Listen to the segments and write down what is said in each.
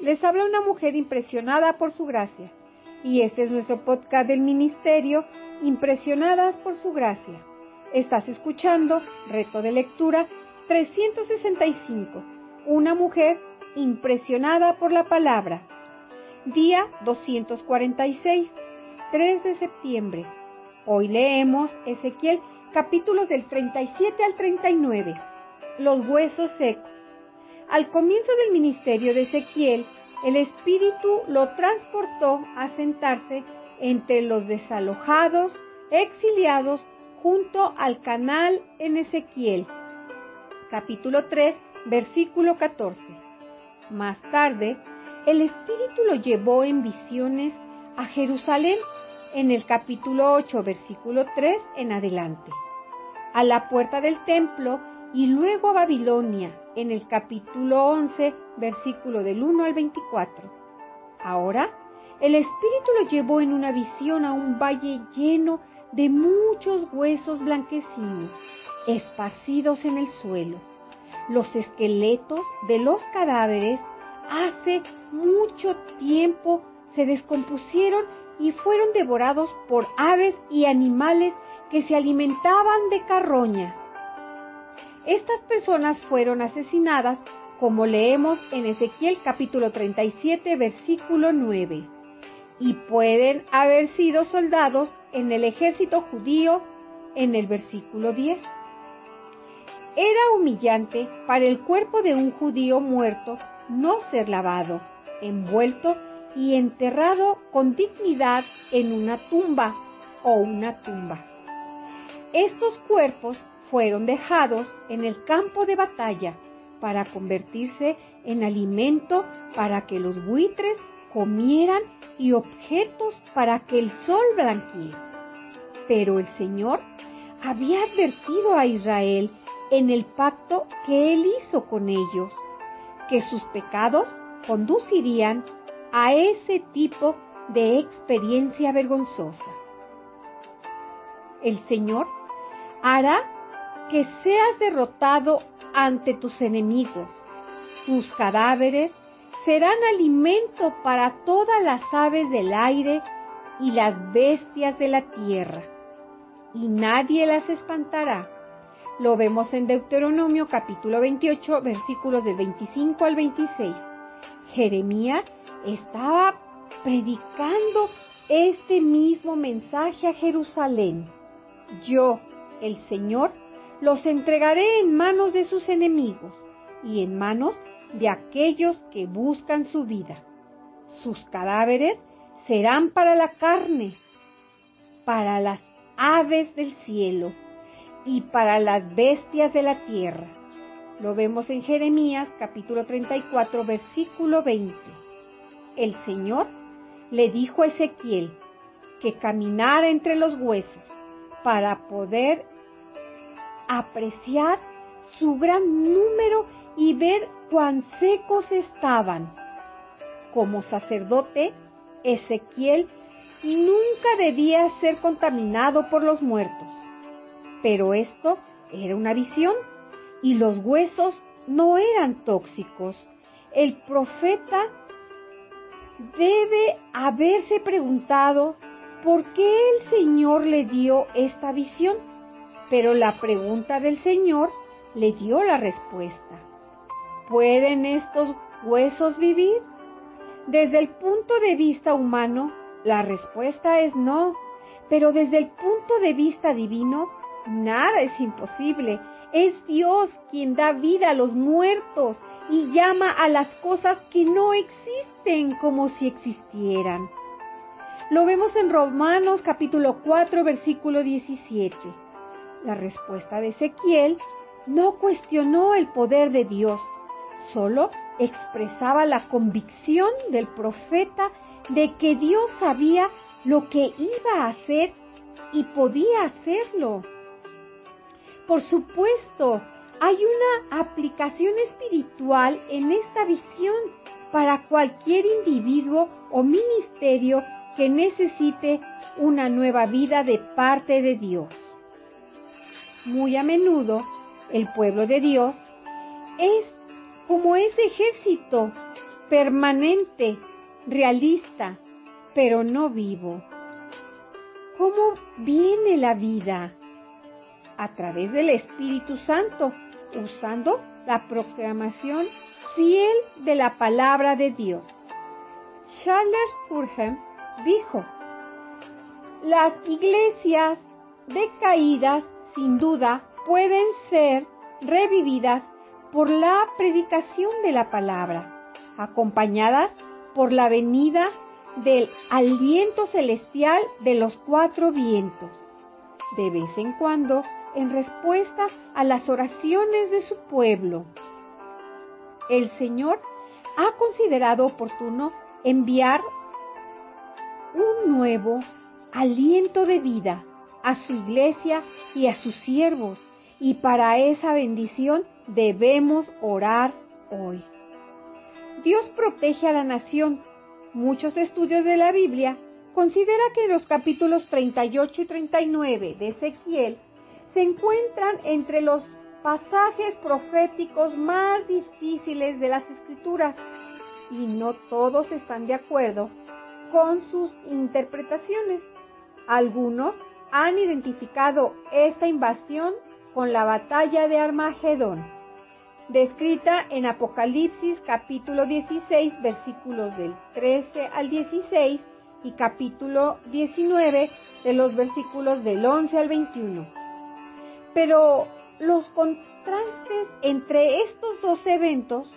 Les habla una mujer impresionada por su gracia. Y este es nuestro podcast del ministerio, Impresionadas por su gracia. Estás escuchando Reto de Lectura 365. Una mujer impresionada por la palabra. Día 246, 3 de septiembre. Hoy leemos Ezequiel capítulos del 37 al 39. Los huesos secos. Al comienzo del ministerio de Ezequiel, el Espíritu lo transportó a sentarse entre los desalojados, exiliados, junto al canal en Ezequiel. Capítulo 3, versículo 14. Más tarde, el Espíritu lo llevó en visiones a Jerusalén en el capítulo 8, versículo 3 en adelante, a la puerta del templo y luego a Babilonia en el capítulo 11, versículo del 1 al 24. Ahora, el Espíritu lo llevó en una visión a un valle lleno de muchos huesos blanquecinos, esparcidos en el suelo. Los esqueletos de los cadáveres hace mucho tiempo se descompusieron y fueron devorados por aves y animales que se alimentaban de carroña. Estas personas fueron asesinadas, como leemos en Ezequiel capítulo 37, versículo 9, y pueden haber sido soldados en el ejército judío en el versículo 10. Era humillante para el cuerpo de un judío muerto no ser lavado, envuelto y enterrado con dignidad en una tumba o una tumba. Estos cuerpos fueron dejados en el campo de batalla para convertirse en alimento para que los buitres comieran y objetos para que el sol blanquee. Pero el Señor había advertido a Israel en el pacto que él hizo con ellos, que sus pecados conducirían a ese tipo de experiencia vergonzosa. El Señor hará que seas derrotado ante tus enemigos. Tus cadáveres serán alimento para todas las aves del aire y las bestias de la tierra, y nadie las espantará. Lo vemos en Deuteronomio capítulo 28, versículos del 25 al 26. Jeremías estaba predicando este mismo mensaje a Jerusalén. Yo, el Señor, los entregaré en manos de sus enemigos y en manos de aquellos que buscan su vida. Sus cadáveres serán para la carne, para las aves del cielo y para las bestias de la tierra. Lo vemos en Jeremías capítulo 34 versículo 20. El Señor le dijo a Ezequiel que caminara entre los huesos para poder apreciar su gran número y ver cuán secos estaban. Como sacerdote, Ezequiel nunca debía ser contaminado por los muertos. Pero esto era una visión y los huesos no eran tóxicos. El profeta debe haberse preguntado por qué el Señor le dio esta visión pero la pregunta del Señor le dio la respuesta. ¿Pueden estos huesos vivir? Desde el punto de vista humano, la respuesta es no, pero desde el punto de vista divino, nada es imposible. Es Dios quien da vida a los muertos y llama a las cosas que no existen como si existieran. Lo vemos en Romanos capítulo 4 versículo 17. La respuesta de Ezequiel no cuestionó el poder de Dios, solo expresaba la convicción del profeta de que Dios sabía lo que iba a hacer y podía hacerlo. Por supuesto, hay una aplicación espiritual en esta visión para cualquier individuo o ministerio que necesite una nueva vida de parte de Dios. Muy a menudo el pueblo de Dios es como ese ejército permanente, realista, pero no vivo. ¿Cómo viene la vida? A través del Espíritu Santo, usando la proclamación fiel de la palabra de Dios. Charles Spurgeon dijo, las iglesias decaídas sin duda pueden ser revividas por la predicación de la palabra, acompañadas por la venida del aliento celestial de los cuatro vientos. De vez en cuando, en respuesta a las oraciones de su pueblo, el Señor ha considerado oportuno enviar un nuevo aliento de vida a su iglesia y a sus siervos, y para esa bendición debemos orar hoy. Dios protege a la nación. Muchos estudios de la Biblia considera que los capítulos 38 y 39 de Ezequiel se encuentran entre los pasajes proféticos más difíciles de las escrituras y no todos están de acuerdo con sus interpretaciones. Algunos han identificado esta invasión con la batalla de Armagedón, descrita en Apocalipsis capítulo 16 versículos del 13 al 16 y capítulo 19 de los versículos del 11 al 21. Pero los contrastes entre estos dos eventos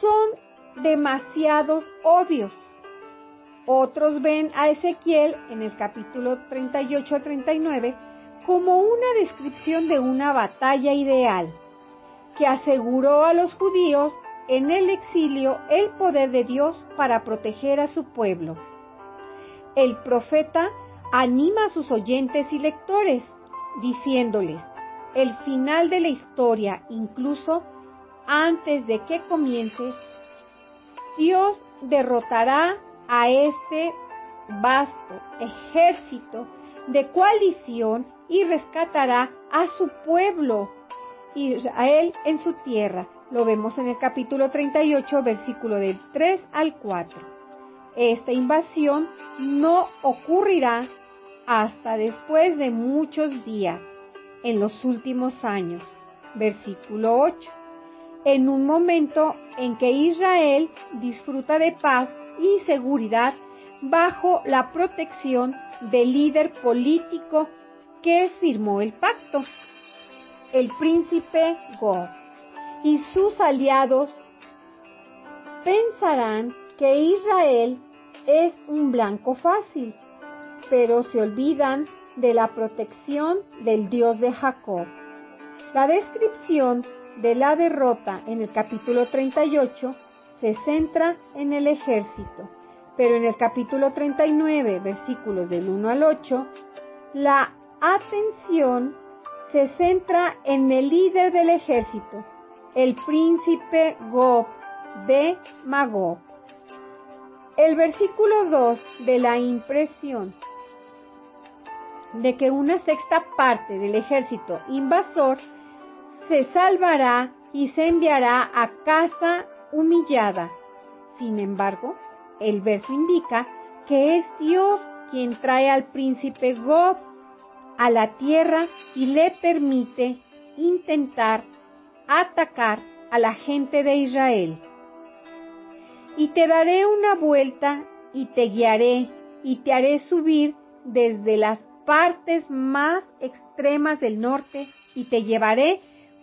son demasiados obvios otros ven a Ezequiel en el capítulo 38 a 39 como una descripción de una batalla ideal que aseguró a los judíos en el exilio el poder de Dios para proteger a su pueblo. El profeta anima a sus oyentes y lectores, diciéndoles, el final de la historia, incluso antes de que comience, Dios derrotará a este vasto ejército de coalición y rescatará a su pueblo Israel en su tierra. Lo vemos en el capítulo 38, versículo del 3 al 4. Esta invasión no ocurrirá hasta después de muchos días, en los últimos años. Versículo 8. En un momento en que Israel disfruta de paz y seguridad bajo la protección del líder político que firmó el pacto, el príncipe Go, y sus aliados pensarán que Israel es un blanco fácil, pero se olvidan de la protección del Dios de Jacob. La descripción de la derrota en el capítulo 38 se centra en el ejército, pero en el capítulo 39, versículos del 1 al 8, la atención se centra en el líder del ejército, el príncipe Gob de Magog. El versículo 2 de la impresión de que una sexta parte del ejército invasor se salvará y se enviará a casa humillada. Sin embargo, el verso indica que es Dios quien trae al príncipe Gob a la tierra y le permite intentar atacar a la gente de Israel. Y te daré una vuelta y te guiaré y te haré subir desde las partes más extremas del norte y te llevaré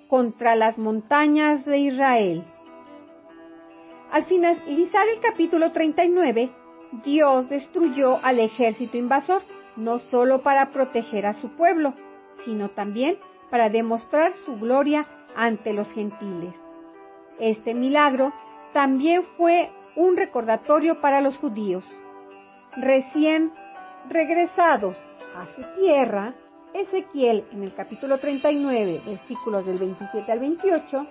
contra las montañas de Israel. Al finalizar el capítulo 39, Dios destruyó al ejército invasor, no solo para proteger a su pueblo, sino también para demostrar su gloria ante los gentiles. Este milagro también fue un recordatorio para los judíos. Recién regresados a su tierra, Ezequiel en el capítulo 39, versículos del 27 al 28,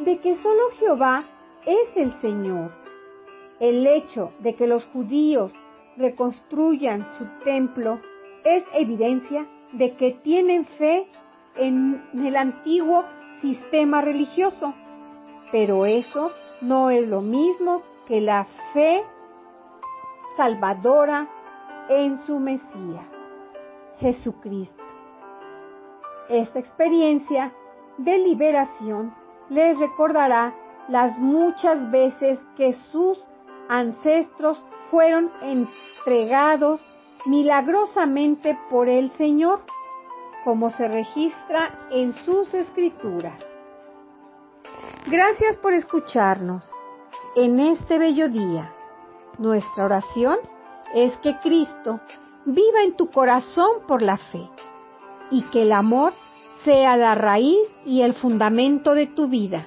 de que solo Jehová es el Señor. El hecho de que los judíos reconstruyan su templo es evidencia de que tienen fe en el antiguo sistema religioso. pero eso no es lo mismo que la fe salvadora en su Mesías, Jesucristo. Esta experiencia de liberación les recordará las muchas veces que sus ancestros fueron entregados milagrosamente por el Señor, como se registra en sus escrituras. Gracias por escucharnos en este bello día. Nuestra oración es que Cristo viva en tu corazón por la fe y que el amor sea la raíz y el fundamento de tu vida